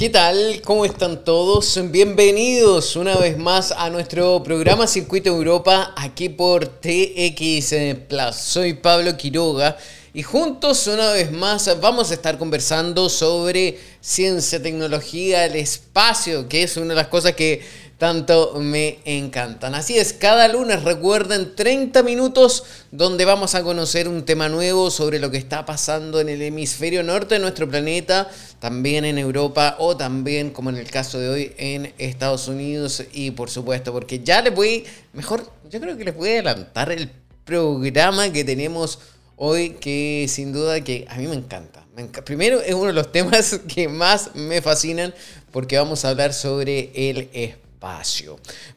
¿Qué tal? ¿Cómo están todos? Bienvenidos una vez más a nuestro programa Circuito Europa aquí por TX Plus. Soy Pablo Quiroga y juntos una vez más vamos a estar conversando sobre ciencia, tecnología, el espacio, que es una de las cosas que tanto me encantan. Así es, cada lunes recuerden 30 minutos donde vamos a conocer un tema nuevo sobre lo que está pasando en el hemisferio norte de nuestro planeta, también en Europa o también, como en el caso de hoy, en Estados Unidos y por supuesto, porque ya les voy, mejor, yo creo que les voy a adelantar el programa que tenemos hoy que sin duda que a mí me encanta. Primero es uno de los temas que más me fascinan porque vamos a hablar sobre el espacio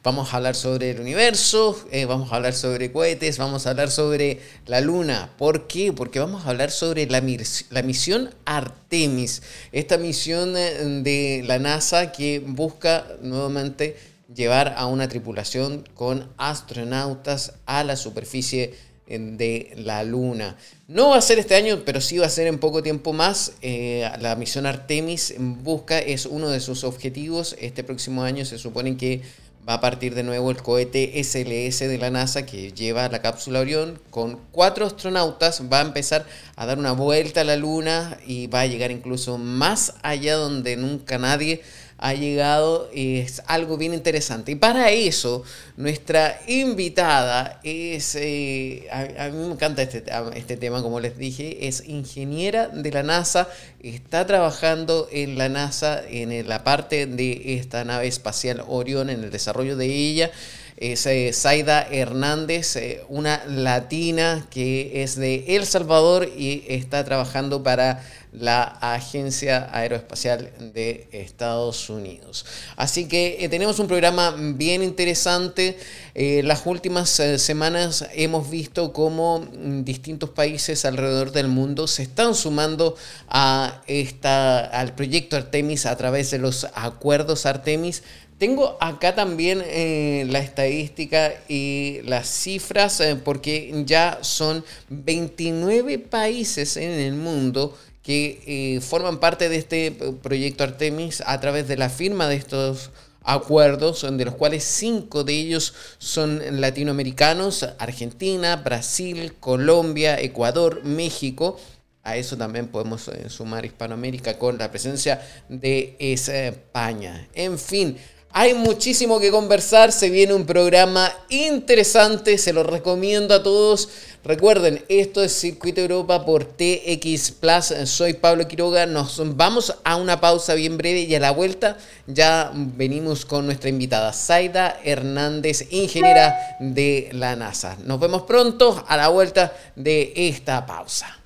Vamos a hablar sobre el universo, eh, vamos a hablar sobre cohetes, vamos a hablar sobre la luna. ¿Por qué? Porque vamos a hablar sobre la, la misión Artemis, esta misión eh, de la NASA que busca nuevamente llevar a una tripulación con astronautas a la superficie de la Luna. No va a ser este año, pero sí va a ser en poco tiempo más. Eh, la misión Artemis busca, es uno de sus objetivos. Este próximo año se supone que va a partir de nuevo el cohete SLS de la NASA que lleva la cápsula Orión con cuatro astronautas. Va a empezar a dar una vuelta a la Luna y va a llegar incluso más allá donde nunca nadie ha llegado es algo bien interesante. Y para eso, nuestra invitada es, eh, a, mí me encanta este, este tema, como les dije, es ingeniera de la NASA, está trabajando en la NASA en la parte de esta nave espacial Orión, en el desarrollo de ella es eh, Zaida Hernández, eh, una latina que es de El Salvador y está trabajando para la Agencia Aeroespacial de Estados Unidos. Así que eh, tenemos un programa bien interesante. Eh, las últimas eh, semanas hemos visto cómo mm, distintos países alrededor del mundo se están sumando a esta, al proyecto Artemis a través de los acuerdos Artemis. Tengo acá también la estadística y las cifras porque ya son 29 países en el mundo que eh, forman parte de este proyecto Artemis a través de la firma de estos acuerdos, de los cuales cinco de ellos son latinoamericanos, Argentina, Brasil, Colombia, Ecuador, México. A eso también podemos eh, sumar Hispanoamérica con la presencia de España. En fin, hay muchísimo que conversar, se viene un programa interesante, se lo recomiendo a todos. Recuerden, esto es Circuito Europa por TX Plus. Soy Pablo Quiroga. Nos vamos a una pausa bien breve y a la vuelta ya venimos con nuestra invitada, Zaida Hernández, ingeniera de la NASA. Nos vemos pronto a la vuelta de esta pausa.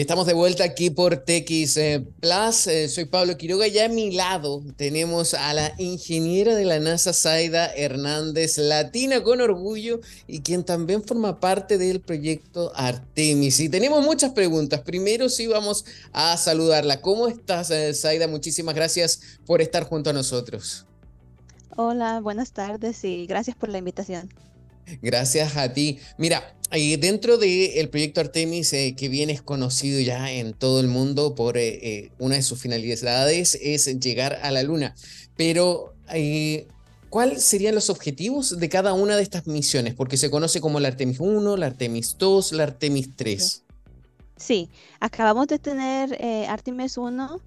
Estamos de vuelta aquí por TX eh, Plus. Eh, soy Pablo Quiroga y a mi lado tenemos a la ingeniera de la NASA, Zaida Hernández, latina con orgullo y quien también forma parte del proyecto Artemis. Y tenemos muchas preguntas. Primero sí vamos a saludarla. ¿Cómo estás, eh, Zaida? Muchísimas gracias por estar junto a nosotros. Hola, buenas tardes y gracias por la invitación. Gracias a ti. Mira, dentro del proyecto Artemis, eh, que bien es conocido ya en todo el mundo por eh, eh, una de sus finalidades es llegar a la Luna. Pero, ¿cuáles serían los objetivos de cada una de estas misiones? Porque se conoce como la Artemis 1, la Artemis 2, la Artemis 3. Sí, acabamos de tener Artemis 1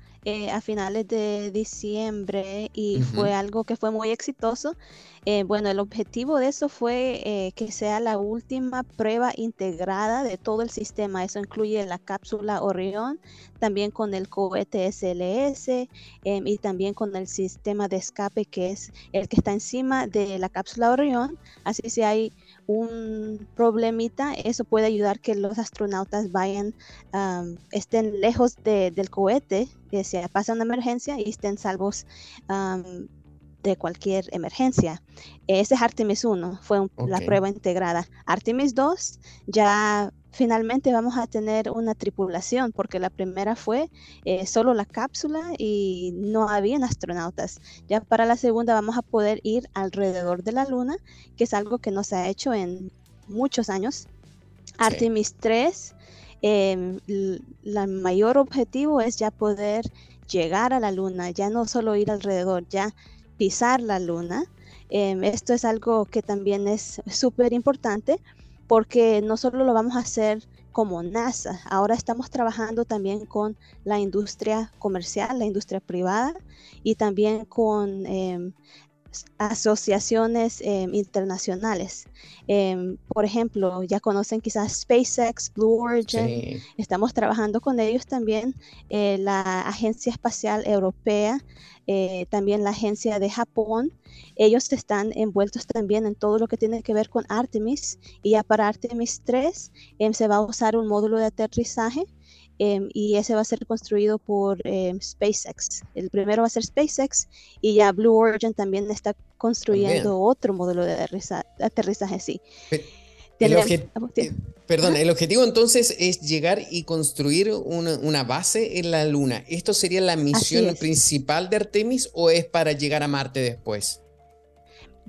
a finales de diciembre y fue algo que fue muy exitoso. Eh, bueno, el objetivo de eso fue eh, que sea la última prueba integrada de todo el sistema. Eso incluye la cápsula Orión, también con el cohete SLS em, y también con el sistema de escape que es el que está encima de la cápsula Orión. Así si hay un problemita, eso puede ayudar que los astronautas vayan, estén lejos del cohete, que se pasa una emergencia y estén salvos de cualquier emergencia. Ese es Artemis 1, fue la prueba integrada. Artemis 2, ya finalmente vamos a tener una tripulación, porque la primera fue eh, solo la cápsula y no habían astronautas. Ya para la segunda vamos a poder ir alrededor de la Luna, que es algo que no se ha hecho en muchos años. Artemis 3 el mayor objetivo es ya poder llegar a la luna, ya no solo ir alrededor, ya pisar la luna. Em, esto es algo que también es súper importante porque no solo lo vamos a hacer como NASA, ahora estamos trabajando también con la industria comercial, la industria privada y también con em, asociaciones em, internacionales. Em, por ejemplo, ya conocen quizás SpaceX, Blue Origin. Estamos trabajando con ellos también, eh, la Agencia Espacial Europea, eh, también la Agencia de Japón. Ellos están envueltos también en todo lo que tiene que ver con Artemis. Y ya para Artemis 3 em, se va a usar un módulo de aterrizaje Em, y ese va a ser construido por em, SpaceX. El primero va a ser SpaceX y ya Blue Origin también está construyendo otro módulo de aterrizaje, sí. El eh, perdón, el objetivo entonces es llegar y construir una, base en la Luna. ¿Esto sería la misión principal de Artemis o es para llegar a Marte después?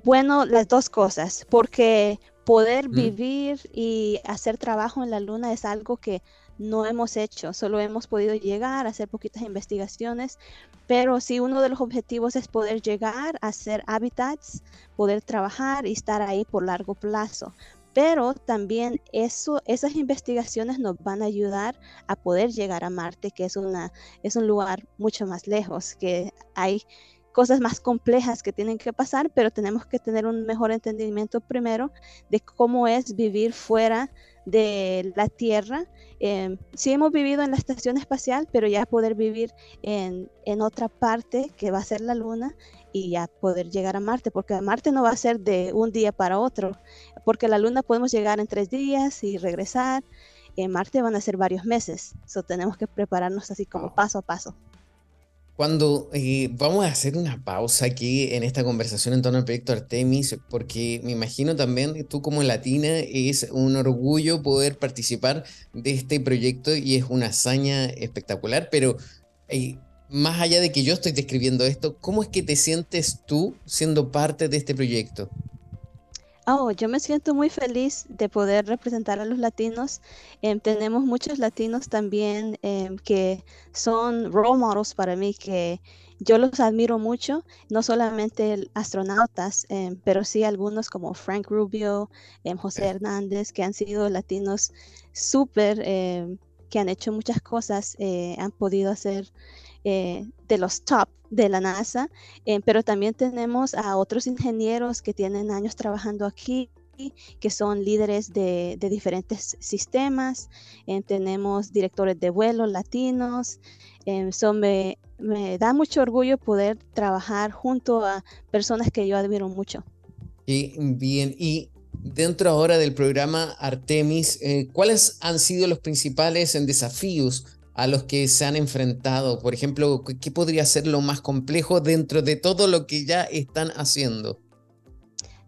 Bueno, las dos cosas, porque poder vivir y hacer trabajo en la Luna es algo que no hemos hecho, solo hemos podido llegar a hacer poquitas investigaciones, pero sí uno de los objetivos es poder llegar a hacer hábitats, poder trabajar y estar ahí por largo plazo. Pero también eso, esas investigaciones nos van a ayudar a poder llegar a Marte, que es, una, es un lugar mucho más lejos, que hay cosas más complejas que tienen que pasar, pero tenemos que tener un mejor entendimiento primero de cómo es vivir fuera de la Tierra. Eh, sí hemos vivido en la estación espacial, pero ya poder vivir en, en, otra parte que va a ser la Luna y ya poder llegar a Marte, porque Marte no va a ser de un día para otro, porque la Luna podemos llegar en tres días y regresar. En Marte van a ser varios meses, so tenemos que prepararnos así como paso a paso. Cuando eh, vamos a hacer una pausa aquí en esta conversación en torno al proyecto Artemis, porque me imagino también que tú como latina es un orgullo poder participar de este proyecto y es una hazaña espectacular, pero eh, más allá de que yo estoy describiendo esto, ¿cómo es que te sientes tú siendo parte de este proyecto? Oh, yo me siento muy feliz de poder representar a los latinos. Em, tenemos muchos latinos también em, que son role models para mí, que yo los admiro mucho, no solamente astronautas, em, pero sí algunos como Frank Rubio, José Hernández, que han sido latinos súper, que han hecho muchas cosas, eh, han podido hacer eh, de los top de la NASA, eh, pero también tenemos a otros ingenieros que tienen años trabajando aquí que son líderes de, diferentes sistemas, eh, tenemos directores de vuelo latinos, me, me, da mucho orgullo poder trabajar junto a personas que yo admiro mucho. Y bien, y dentro ahora del programa Artemis, ¿cuáles han sido los principales desafíos a los que se han enfrentado? Por ejemplo, ¿qué podría ser lo más complejo dentro de todo lo que ya están haciendo?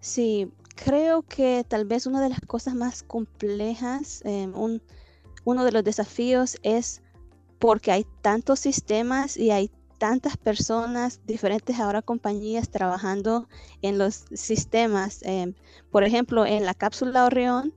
Sí, creo que tal vez una de las cosas más complejas, em, uno de los desafíos es porque hay tantos sistemas y hay tantas personas, diferentes ahora compañías trabajando en los sistemas. Em, por ejemplo, en la cápsula Orión,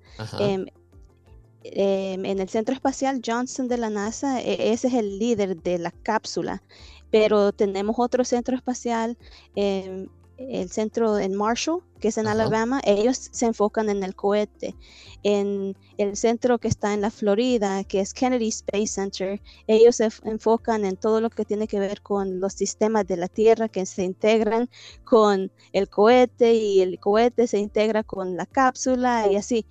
Em, en el centro espacial Johnson de la NASA, e, ese es el líder de la cápsula, pero tenemos otro centro espacial, em, el centro en Marshall, que es en Alabama, ellos se enfocan en el cohete. En el centro que está en la Florida, que es Kennedy Space Center, ellos se enfocan en todo lo que tiene que ver con los sistemas de la Tierra que se integran con el cohete y el cohete se integra con la cápsula y así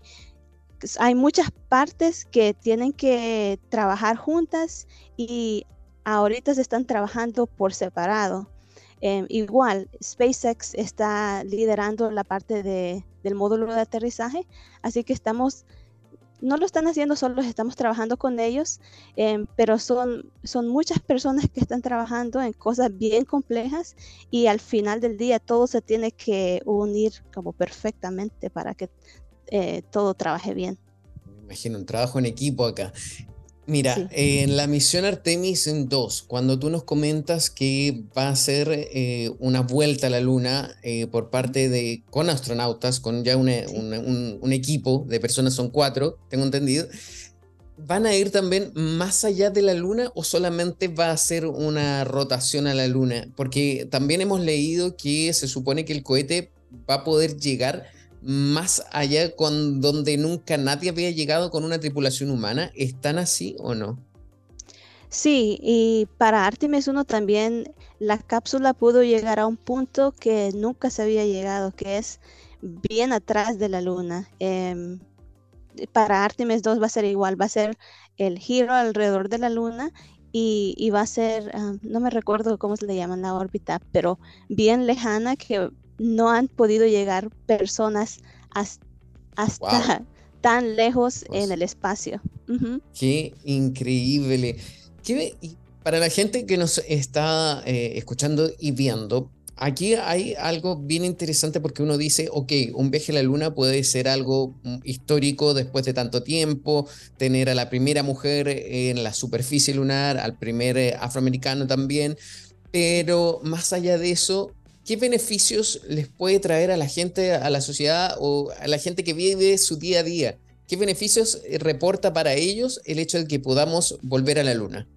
hay muchas partes que tienen que trabajar juntas y ahorita se están trabajando por separado. Em, igual, SpaceX está liderando la parte de, del módulo de aterrizaje, así que estamos, no lo están haciendo solos, estamos trabajando con ellos, em, pero son, son muchas personas que están trabajando en cosas bien complejas y al final del día todo se tiene que unir como perfectamente para que eh, todo trabaje bien. Me imagino un trabajo en equipo acá. Mira, en la misión Artemis 2, cuando tú nos comentas que va a ser eh, una vuelta a la Luna eh, por parte de, con astronautas, con ya un, equipo de personas, son cuatro, tengo entendido, ¿van a ir también más allá de la Luna o solamente va a ser una rotación a la Luna? Porque también hemos leído que se supone que el cohete va a poder llegar más allá con donde nunca nadie había llegado con una tripulación humana. ¿Están así o no? Sí, y para Artemis 1 también la cápsula pudo llegar a un punto que nunca se había llegado, que es bien atrás de la Luna. Em, para Artemis 2 va a ser igual, va a ser el giro alrededor de la Luna y, va a ser, ah, no me recuerdo cómo se le llama la órbita, pero bien lejana que no han podido llegar personas hasta, tan lejos en pues el espacio. Qué increíble. Para la gente que nos está eh, escuchando y viendo, aquí hay algo bien interesante porque uno dice, ok, un viaje a la luna puede ser algo mm, histórico después de tanto tiempo, tener a la primera mujer en la superficie lunar, al primer eh, afroamericano también, pero más allá de eso, ¿qué beneficios les puede traer a la gente, a la sociedad o a la gente que vive su día a día? ¿Qué beneficios eh, reporta para ellos el hecho de que podamos volver a la luna?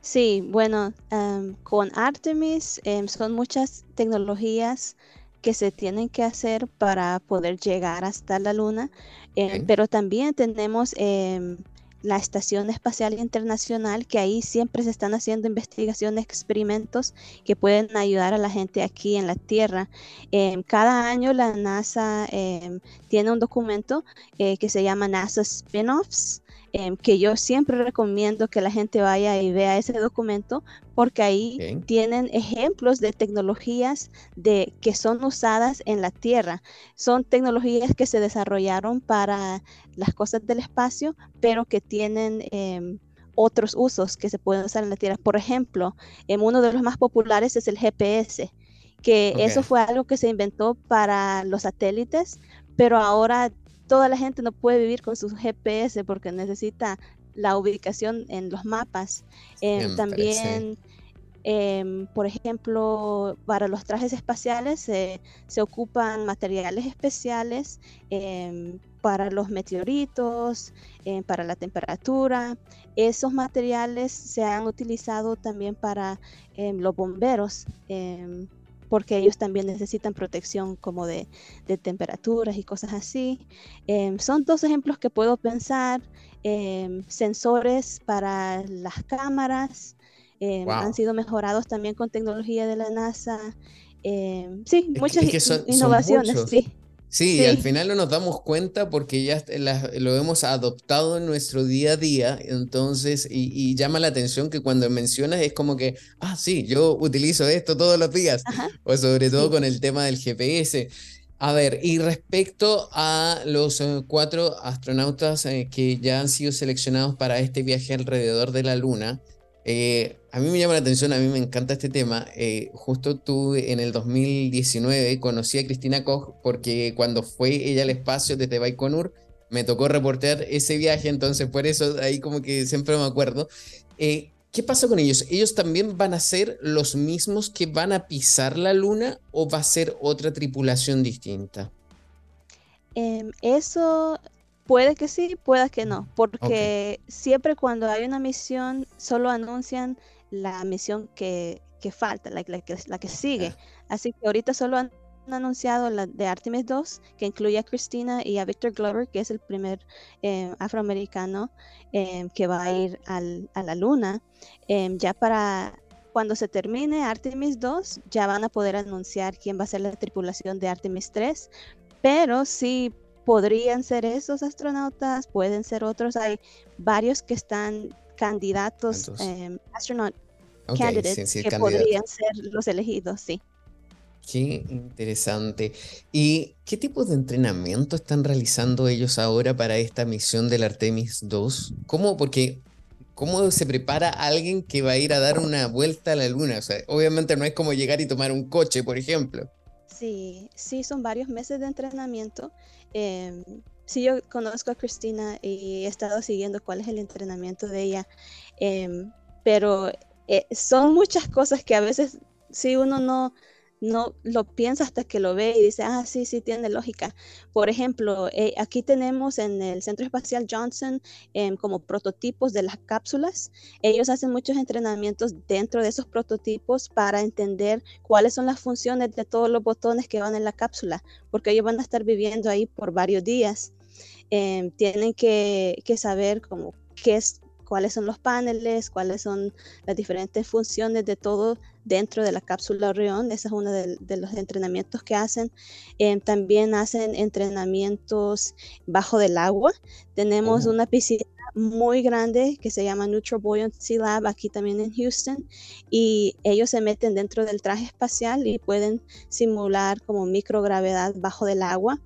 Sí, bueno, em, con Artemis em, son muchas tecnologías que se tienen que hacer para poder llegar hasta la Luna, em, pero también tenemos la Estación Espacial Internacional, que ahí siempre se están haciendo investigaciones, experimentos que pueden ayudar a la gente aquí en la Tierra. cada año la NASA tiene un documento eh, que se llama NASA Spin-offs, Em, que yo siempre recomiendo que la gente vaya y vea ese documento porque ahí tienen ejemplos de tecnologías de, que son usadas en la Tierra. Son tecnologías que se desarrollaron para las cosas del espacio, pero que tienen... Em, otros usos que se pueden usar en la Tierra. Por ejemplo, em, uno de los más populares es el GPS, que eso fue algo que se inventó para los satélites, pero ahora toda la gente no puede vivir con su GPS porque necesita la ubicación en los mapas. Eh, también, em, por ejemplo, para los trajes espaciales se ocupan materiales especiales em, para los meteoritos, em, para la temperatura. Esos materiales se han utilizado también para los bomberos porque ellos también necesitan protección como de, temperaturas y cosas así. Em, son dos ejemplos que puedo pensar. Em, sensores para las cámaras em, han sido mejorados también con tecnología de la NASA. sí, muchas innovaciones. Sí. Sí, al final no nos damos cuenta porque ya lo hemos adoptado en nuestro día a día, entonces, y, llama la atención que cuando mencionas es como que, ah, sí, yo utilizo esto todos los días, o sobre todo con el tema del GPS. A ver, y respecto a los eh, cuatro astronautas eh, que ya han sido seleccionados para este viaje alrededor de la Luna, eh, a mí me llama la atención, a mí me encanta este tema. Eh, justo tú en el 2019 conocí a Cristina Koch porque cuando fue ella al espacio desde Baikonur, me tocó reportear ese viaje, entonces por eso ahí como que siempre me acuerdo. Eh, ¿Qué pasa con ellos? ¿Ellos también van a ser los mismos que van a pisar la luna o va a ser otra tripulación distinta? Em, eso Puede que sí, puede que no, porque siempre cuando hay una misión solo anuncian la misión que, falta, la, que, la que sigue. Así que ahorita solo han anunciado la de Artemis 2, que incluye a Christina y a Victor Glover, que es el primer eh, afroamericano eh, que va a ir al, a la luna. Eh, ya para cuando se termine Artemis 2, ya van a poder anunciar quién va a ser la tripulación de Artemis 3, pero sí podrían ser esos astronautas, pueden ser otros. Hay varios que están candidatos, eh, astronaut candidates, que podrían ser los elegidos, sí. Qué interesante. ¿Y qué tipo de entrenamiento están realizando ellos ahora para esta misión del Artemis 2? ¿Cómo? Porque ¿cómo se prepara alguien que va a ir a dar una vuelta a la luna? O sea, obviamente no es como llegar y tomar un coche, por ejemplo. Sí, sí, son varios meses de entrenamiento. Eh, sí, yo conozco a Cristina y he estado siguiendo cuál es el entrenamiento de ella, em, pero eh, son muchas cosas que a veces si uno no, no lo piensa hasta que lo ve y dice, ah, sí, sí, tiene lógica. Por ejemplo, eh, aquí tenemos en el Centro Espacial Johnson em, como prototipos de las cápsulas. Ellos hacen muchos entrenamientos dentro de esos prototipos para entender cuáles son las funciones de todos los botones que van en la cápsula, porque ellos van a estar viviendo ahí por varios días. Em, tienen que, que saber como qué es cuáles son los paneles, cuáles son las diferentes funciones de todo dentro de la cápsula Orión. Ese es uno de, los entrenamientos que hacen. Eh, también hacen entrenamientos bajo del agua. Tenemos oh. una piscina muy grande que se llama Neutral Buoyancy Lab aquí también en Houston y ellos se meten dentro del traje espacial y pueden simular como microgravedad bajo del agua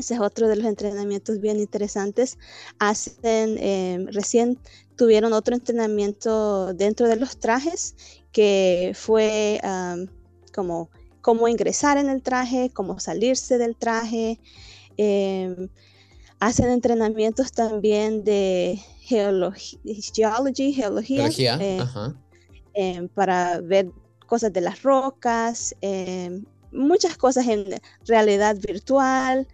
ese es otro de los entrenamientos bien interesantes. Hacen, eh, recién tuvieron otro entrenamiento dentro de los trajes que fue como cómo ingresar en el traje, cómo salirse del traje. Em, hacen entrenamientos también de geología, geología, eh, em, para ver cosas de las rocas, em, muchas cosas en realidad virtual.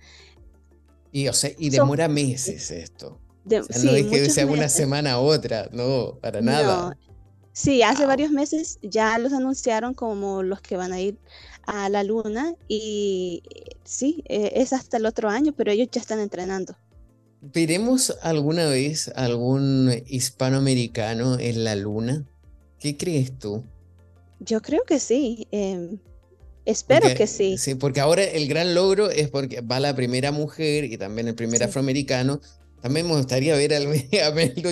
Y, o sea, y demora meses esto. no es que sea una semana a otra, no, para nada. Sí, hace varios meses ya los anunciaron como los que van a ir a la luna y sí, e, es hasta el otro año, pero ellos ya están entrenando. ¿Veremos alguna vez algún hispanoamericano en la luna? ¿Qué crees tú? Yo creo que sí. Em, Espero que sí. Sí, porque ahora el gran logro es porque va la primera mujer y también el primer afroamericano. También me gustaría ver a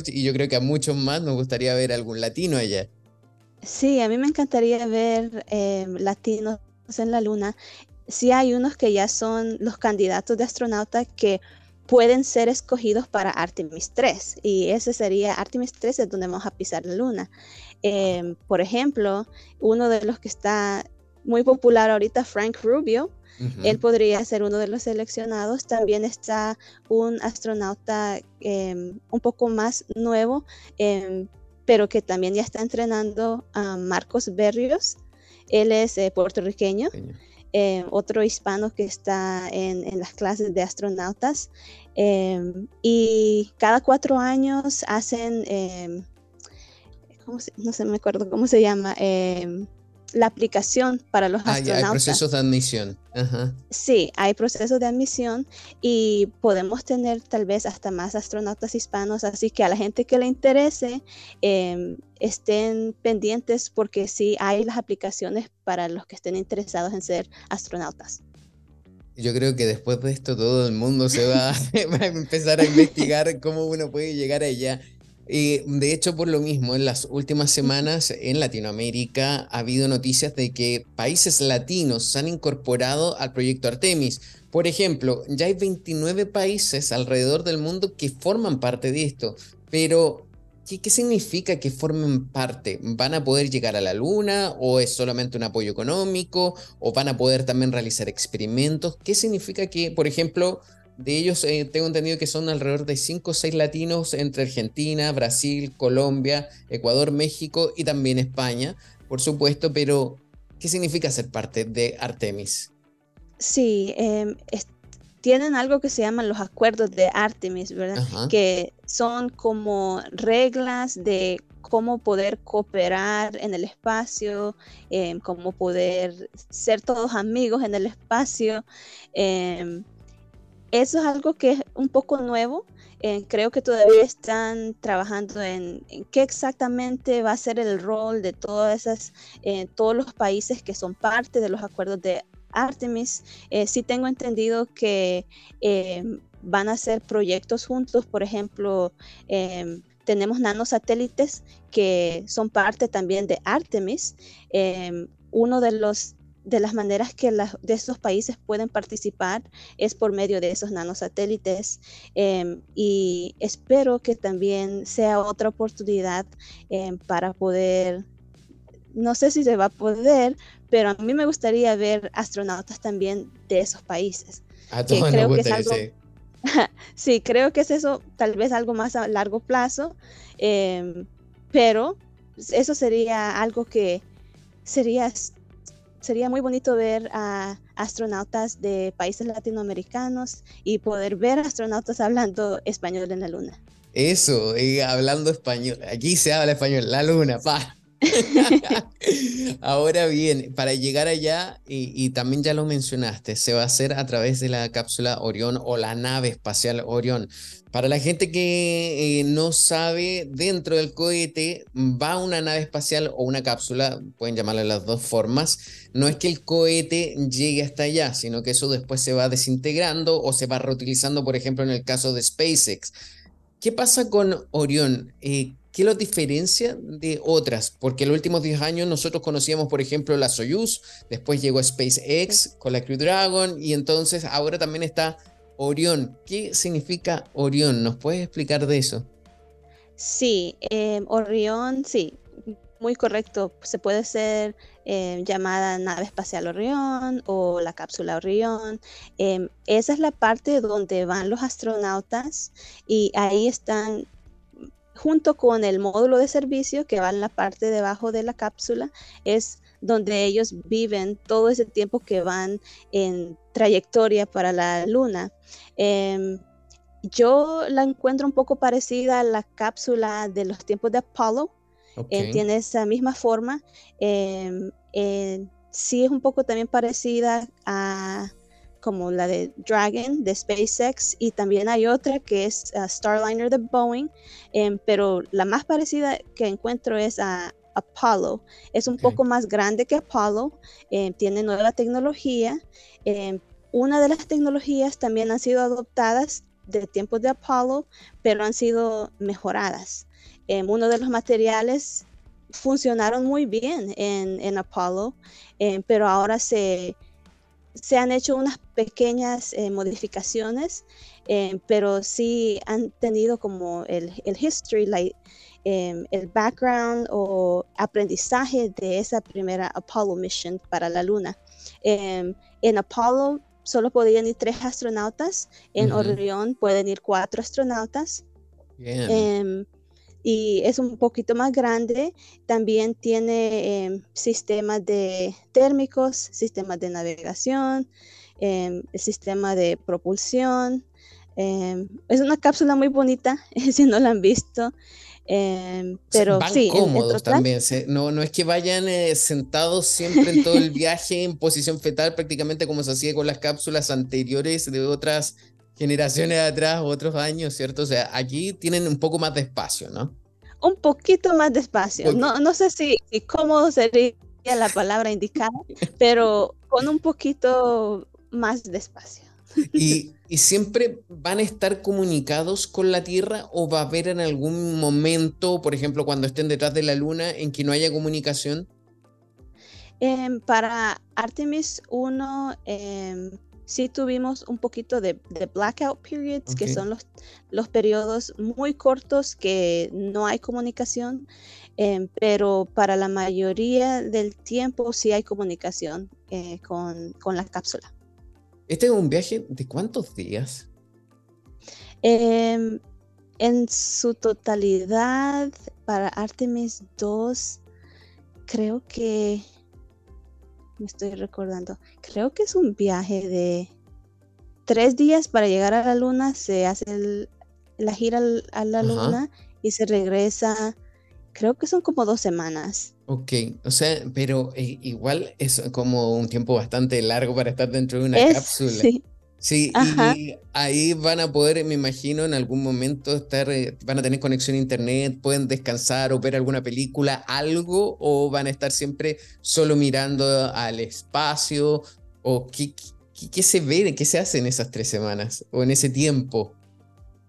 y yo creo que a muchos más nos gustaría ver algún latino allá. Sí, a mí me encantaría ver em, latinos en la luna. Sí hay unos que ya son los candidatos de astronauta que pueden ser escogidos para Artemis 3 y ese sería Artemis 3 es donde vamos a pisar la luna. Em, por ejemplo, uno de los que está muy popular ahorita, Frank Rubio. Él podría ser uno de los seleccionados. También está un astronauta em, un poco más nuevo, em, pero que también ya está entrenando a Marcos Berrios. Él es eh, puertorriqueño. Em, otro hispano que está en, las clases de astronautas. y cada cuatro años hacen, no sé, me acuerdo cómo se llama, la aplicación para los ah, astronautas. hay procesos de admisión. Sí, hay procesos de admisión y podemos tener tal vez hasta más astronautas hispanos, así que a la gente que le interese em, estén pendientes porque sí hay las aplicaciones para los que estén interesados en ser astronautas. Yo creo que después de esto todo el mundo se va, va a empezar a investigar cómo uno puede llegar allá. De hecho, por lo mismo, en las últimas semanas en Latinoamérica ha habido noticias de que países latinos se han incorporado al proyecto Artemis. Por ejemplo, ya hay 29 países alrededor del mundo que forman parte de esto. Pero, ¿qué, ¿qué, significa que formen parte? ¿Van a poder llegar a la Luna o es solamente un apoyo económico? ¿O van a poder también realizar experimentos? ¿Qué significa que, por ejemplo, de ellos eh, tengo entendido que son alrededor de 5 o 6 latinos entre Argentina, Brasil, Colombia, Ecuador, México y también España, por supuesto, pero ¿qué significa ser parte de Artemis? Sí, em, tienen algo que se llaman los acuerdos de Artemis, ¿verdad? Que son como reglas de cómo poder cooperar en el espacio, em, cómo poder ser todos amigos en el espacio. Em, eso es algo que es un poco nuevo. Eh, creo que todavía están trabajando en, qué exactamente va a ser el rol de todas esas, eh, todos los países que son parte de los acuerdos de Artemis. Eh, sí tengo entendido que van a hacer proyectos juntos, por ejemplo, tenemos nanosatélites que son parte también de Artemis. uno de los de las maneras que de estos países pueden participar es por medio de esos nanosatélites em, y espero que también sea otra oportunidad em, para poder, no sé si se va a poder, pero a mí me gustaría ver astronautas también de esos países. A todos creo que es algo, sí. creo que es eso, tal vez algo más a largo plazo, em, pero eso sería algo que sería sería muy bonito ver a astronautas de países latinoamericanos y poder ver astronautas hablando español en la Luna. Eso, hablando español. Aquí se habla español, la Luna, pa. Ahora bien, para llegar allá, y, también ya lo mencionaste, se va a hacer a través de la cápsula Orión o la nave espacial Orión. Para la gente que eh, no sabe, dentro del cohete va una nave espacial o una cápsula, pueden llamarla las dos formas. No es que el cohete llegue hasta allá, sino que eso después se va desintegrando o se va reutilizando, por ejemplo, en el caso de SpaceX. ¿Qué pasa con Orión? Eh, ¿Qué lo diferencia de otras? Porque en los últimos 10 años nosotros conocíamos, por ejemplo, la Soyuz, después llegó SpaceX con la Crew Dragon y entonces ahora también está Orión. ¿Qué significa Orión? ¿Nos puedes explicar de eso? Sí, eh, Orión, sí, muy correcto. Se puede ser eh, llamada nave espacial Orión o la cápsula Orión. Em, esa es la parte donde van los astronautas y ahí están junto con el módulo de servicio que va en la parte debajo de la cápsula, es donde ellos viven todo ese tiempo que van en trayectoria para la luna. Em, yo la encuentro un poco parecida a la cápsula de los tiempos de Apolo. Eh, tiene esa misma forma. Em, eh, sí es un poco también parecida a como la de Dragon de SpaceX y también hay otra que es uh, Starliner de Boeing, em, pero la más parecida que encuentro es a Apollo. Es un poco más grande que Apollo, em, tiene nueva tecnología. Em, una de las tecnologías también han sido adoptadas de tiempos de Apollo, pero han sido mejoradas. uno de los materiales funcionaron muy bien en, en Apollo, pero ahora se, se han hecho unas pequeñas eh, modificaciones, eh, pero sí han tenido como el, el history, em, el background o aprendizaje de esa primera Apollo mission para la Luna. Em, en Apollo solo podían ir tres astronautas, en Orión pueden ir cuatro astronautas. Y es un poquito más grande. También tiene em, sistemas de térmicos, sistemas de navegación, em, el sistema de propulsión. Em, es una cápsula muy bonita, si no la han visto. pero Van sí, cómodos también. no, no es que vayan eh, sentados siempre en todo el viaje en posición fetal, prácticamente como se hacía con las cápsulas anteriores de otras generaciones atrás, otros años, ¿cierto? O sea, aquí tienen un poco más de espacio, ¿no? Un poquito más de espacio. No, no sé si, cómo sería la palabra indicada, pero con un poquito más de espacio. ¿Y, ¿Y, siempre van a estar comunicados con la Tierra o va a haber en algún momento, por ejemplo, cuando estén detrás de la Luna, en que no haya comunicación? Em, para Artemis 1, sí tuvimos un poquito de, blackout periods, que son los, los periodos muy cortos que no hay comunicación, em, pero para la mayoría del tiempo sí hay comunicación eh, con, la cápsula. ¿Este es un viaje de cuántos días? Em, en su totalidad, para Artemis 2, creo que me estoy recordando, creo que es un viaje de tres días para llegar a la luna, se hace la gira a la luna y se regresa, creo que son como dos semanas. Ok, o sea, pero eh, igual es como un tiempo bastante largo para estar dentro de una cápsula. Sí. Sí, y ahí van a poder, me imagino, en algún momento estar, eh, van a tener conexión a internet, pueden descansar o ver alguna película, algo, o van a estar siempre solo mirando al espacio, o qué, qué, se ve, qué se hace en esas tres semanas o en ese tiempo.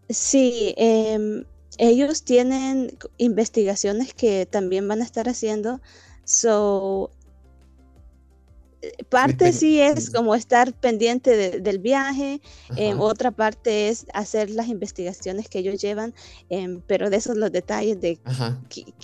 Sí, em, ellos tienen investigaciones que también van a estar haciendo. So, parte sí. es como estar pendiente del viaje, em, otra parte es hacer las investigaciones que ellos llevan, em, pero de esos los detalles de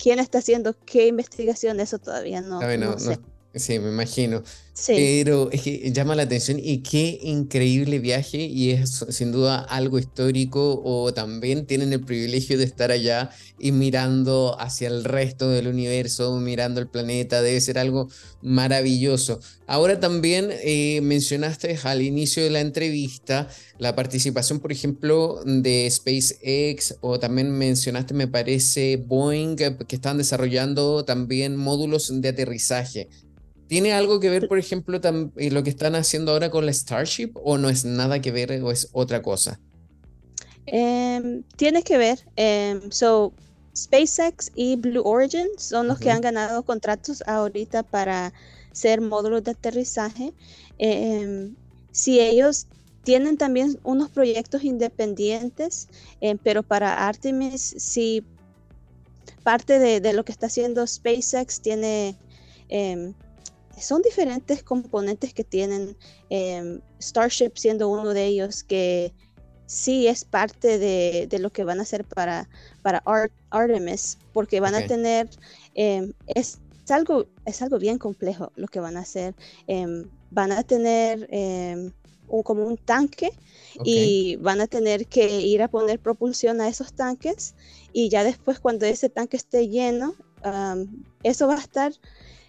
quién está haciendo qué investigación, eso todavía no, no, sé. Sí, me imagino. Pero es que llama la atención y qué increíble viaje y es sin duda algo histórico o también tienen el privilegio de estar allá y mirando hacia el resto del universo, mirando el planeta, debe ser algo maravilloso. Ahora también eh, mencionaste al inicio de la entrevista la participación, por ejemplo, de SpaceX o también mencionaste, me parece, Boeing, que están desarrollando también módulos de aterrizaje. ¿Tiene algo que ver, por ejemplo, eh, lo que están haciendo ahora con la Starship o no es nada que ver o es otra cosa? Em, tiene que ver. Em, so, SpaceX y Blue Origin son los que han ganado contratos ahorita para ser módulos de aterrizaje. Em, si ellos tienen también unos proyectos independientes, pero para Artemis, sí, parte de, de, lo que está haciendo SpaceX tiene son diferentes componentes que tienen em, Starship siendo uno de ellos que sí es parte de, lo que van a hacer para, para Artemis, porque van a tener, em, es, algo, es algo bien complejo lo que van a hacer. Em, van a tener un, como un tanque y van a tener que ir a poner propulsión a esos tanques y ya después cuando ese tanque esté lleno, eso va a estar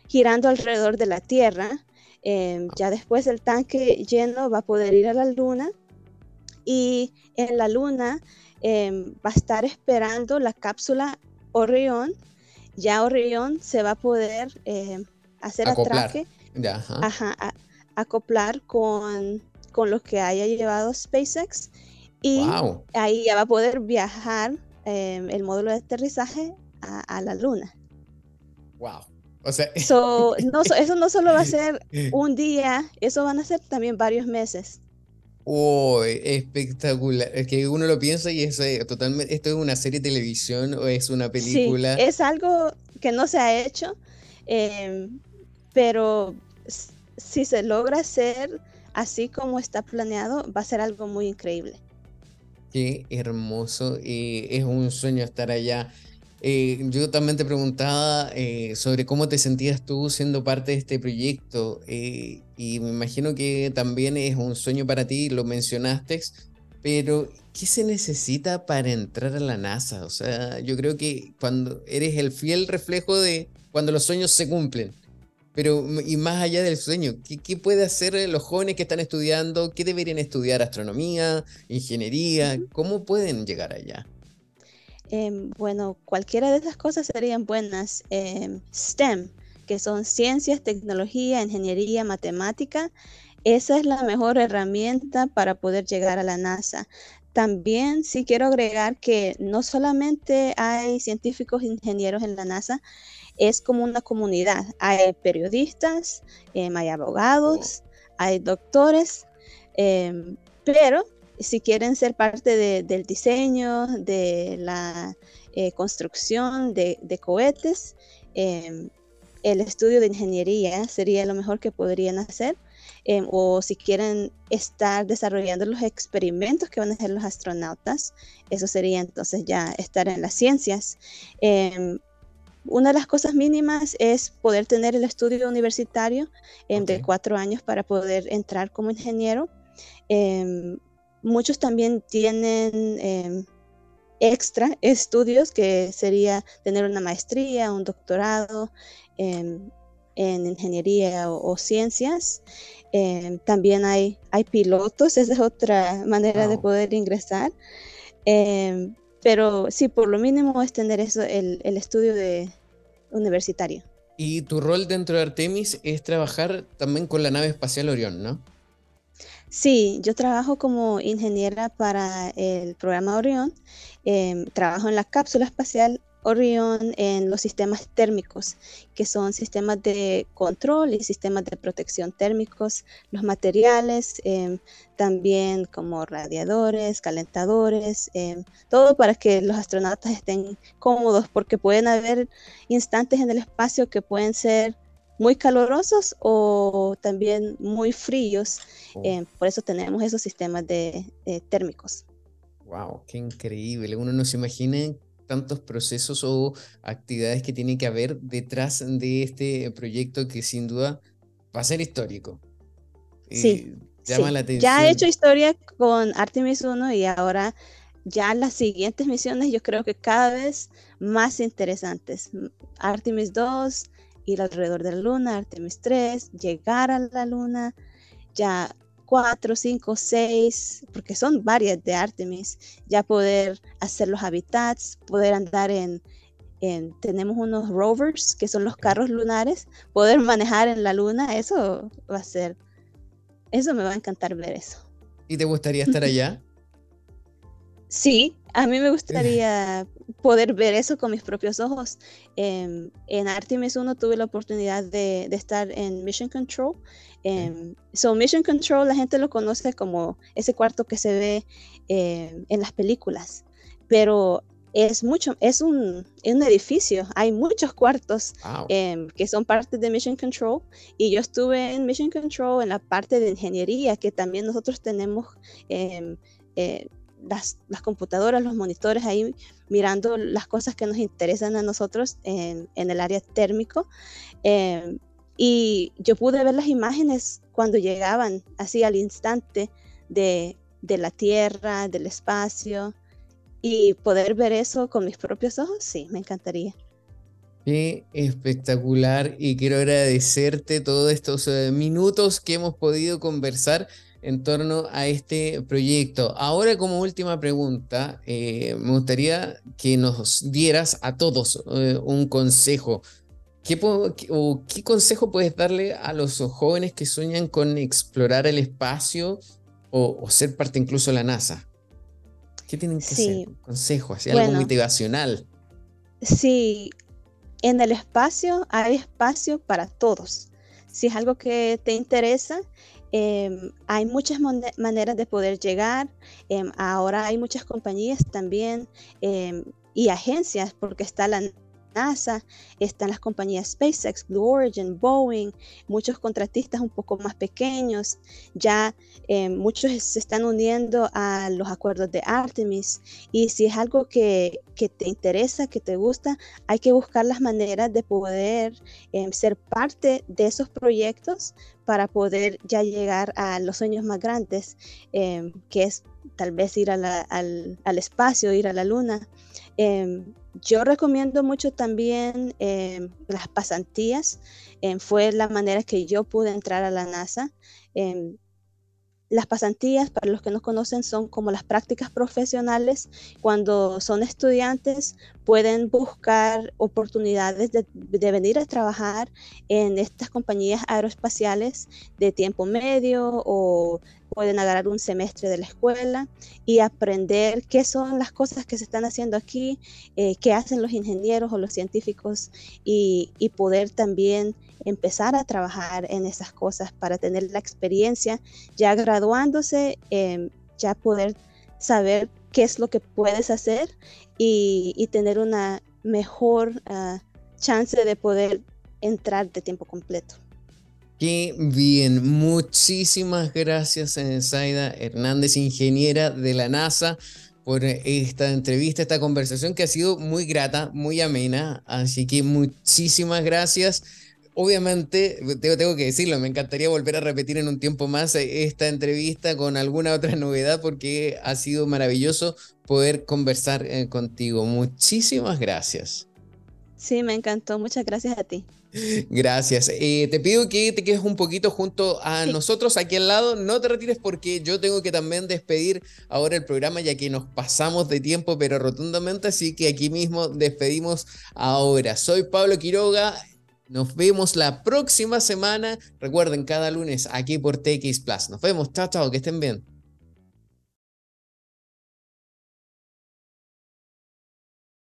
girando alrededor de la Tierra. Em, ya después el tanque lleno va a poder ir a la Luna y en la Luna em, va a estar esperando la cápsula Orión. Ya Orión se va a poder em, hacer acoplar. acoplar con, con lo que haya llevado SpaceX y ahí ya va a poder viajar el módulo de aterrizaje a, a la Luna. Wow. O sea, no, eso no solo va a ser un día, eso van a ser también varios meses. Oh, espectacular. Es que uno lo piensa y es eh, totalmente. ¿Esto es una serie de televisión o es una película? Sí, es algo que no se ha hecho, em, pero si se logra hacer así como está planeado, va a ser algo muy increíble. Qué hermoso. y es un sueño estar allá. Eh, yo también te preguntaba eh, sobre cómo te sentías tú siendo parte de este proyecto eh, y me imagino que también es un sueño para ti, lo mencionaste, pero ¿qué se necesita para entrar a la NASA? O sea, yo creo que cuando eres el fiel reflejo de cuando los sueños se cumplen. Pero, y más allá del sueño, ¿qué, qué puede hacer los jóvenes que están estudiando? ¿Qué deberían estudiar? ¿Astronomía? ¿Ingeniería? ¿Cómo pueden llegar allá? Em, bueno, cualquiera de esas cosas serían buenas. Em, STEM, que son ciencias, tecnología, ingeniería, matemática, esa es la mejor herramienta para poder llegar a la NASA. También sí quiero agregar que no solamente hay científicos e ingenieros en la NASA, es como una comunidad. Hay periodistas, em, hay abogados, hay doctores, pero si quieren ser parte del diseño, de la eh, construcción de, cohetes, em, el estudio de ingeniería sería lo mejor que podrían hacer. Em, o si quieren estar desarrollando los experimentos que van a hacer los astronautas, eso sería entonces ya estar en las ciencias. Em, una de las cosas mínimas es poder tener el estudio universitario de cuatro años para poder entrar como ingeniero. Muchos también tienen em, extra estudios, que sería tener una maestría, un doctorado em, en ingeniería o, ciencias. Em, también hay, hay pilotos, esa es otra manera de poder ingresar. pero sí, por lo mínimo es tener eso, el, el estudio de universitario. Y tu rol dentro de Artemis es trabajar también con la nave espacial Orión, ¿no? Sí, yo trabajo como ingeniera para el programa Orión. Em, trabajo en la cápsula espacial Orión en los sistemas térmicos, que son sistemas de control y sistemas de protección térmicos, los materiales, em, también como radiadores, calentadores, em, todo para que los astronautas estén cómodos, porque pueden haber instantes en el espacio que pueden ser muy calurosos o también muy fríos. Oh. Eh, por eso tenemos esos sistemas de, térmicos. ¡Wow! ¡Qué increíble! Uno no se imagina tantos procesos o actividades que tiene que haber detrás de este proyecto que sin duda va a ser histórico. Sí. llama la atención. Ya he hecho historia con Artemis 1 y ahora ya las siguientes misiones yo creo que cada vez más interesantes. Artemis 2, ir alrededor de la luna, Artemis 3, llegar a la luna, ya 4, 5, 6, porque son varias de Artemis, ya poder hacer los habitats, poder andar en, en, tenemos unos rovers, que son los carros lunares, poder manejar en la luna, eso va a ser, eso me va a encantar ver eso. ¿Y te gustaría estar allá? Sí, a mí me gustaría poder ver eso con mis propios ojos. Em, en Artemis 1 tuve la oportunidad de, estar en Mission Control. Um, so Mission Control la gente lo conoce como ese cuarto que se ve em, en las películas, pero es mucho, es un, edificio, hay muchos cuartos que son parte de Mission Control y yo estuve en Mission Control en la parte de ingeniería que también nosotros tenemos eh, las, computadoras, los monitores ahí mirando las cosas que nos interesan a nosotros en, el área térmico. Em, y yo pude ver las imágenes cuando llegaban, así al instante de, la Tierra, del espacio, y poder ver eso con mis propios ojos, sí, me encantaría. Qué espectacular y quiero agradecerte todos estos eh, minutos que hemos podido conversar en torno a este proyecto. Ahora como última pregunta, eh, me gustaría que nos dieras a todos eh, un consejo. ¿Qué, o ¿Qué consejo puedes darle a los jóvenes que sueñan con explorar el espacio o, ser parte incluso de la NASA? ¿Qué tienen que hacer? consejo, así algo motivacional. Sí, en el espacio hay espacio para todos. Si es algo que te interesa, Em, hay muchas maneras de poder llegar. Em, ahora hay muchas compañías también em, y agencias, porque está la NASA, están las compañías SpaceX, Blue Origin, Boeing, muchos contratistas un poco más pequeños, ya muchos se están uniendo a los acuerdos de Artemis y si es algo que, te interesa, que te gusta, hay que buscar las maneras de poder ser parte de esos proyectos para poder ya llegar a los sueños más grandes, eh, que es tal vez ir al, al, espacio, ir a la luna. Yo recomiendo mucho también eh, las pasantías. Fue la manera que yo pude entrar a la NASA. Las pasantías, para los que no conocen, son como las prácticas profesionales. Cuando son estudiantes, pueden buscar oportunidades de, venir a trabajar en estas compañías aeroespaciales de tiempo medio o pueden agarrar un semestre de la escuela y aprender qué son las cosas que se están haciendo aquí, eh, qué hacen los ingenieros o los científicos y, poder también empezar a trabajar en esas cosas para tener la experiencia ya graduándose, em, ya poder saber qué es lo que puedes hacer y, tener una mejor ah, chance de poder entrar de tiempo completo. Qué bien, muchísimas gracias Zaida Hernández, ingeniera de la NASA, por esta entrevista, esta conversación que ha sido muy grata, muy amena, así que muchísimas gracias. Obviamente, tengo, que decirlo, me encantaría volver a repetir en un tiempo más esta entrevista con alguna otra novedad porque ha sido maravilloso poder conversar eh, contigo. Muchísimas gracias. Sí, me encantó. Muchas gracias a ti. Gracias. Eh, te pido que te quedes un poquito junto a nosotros aquí al lado. No te retires porque yo tengo que también despedir ahora el programa ya que nos pasamos de tiempo, pero rotundamente. Así que aquí mismo despedimos ahora. Soy Pablo Quiroga. Nos vemos la próxima semana. Recuerden, cada lunes aquí por TX Plus. Nos vemos. Chao, chao. Que estén bien.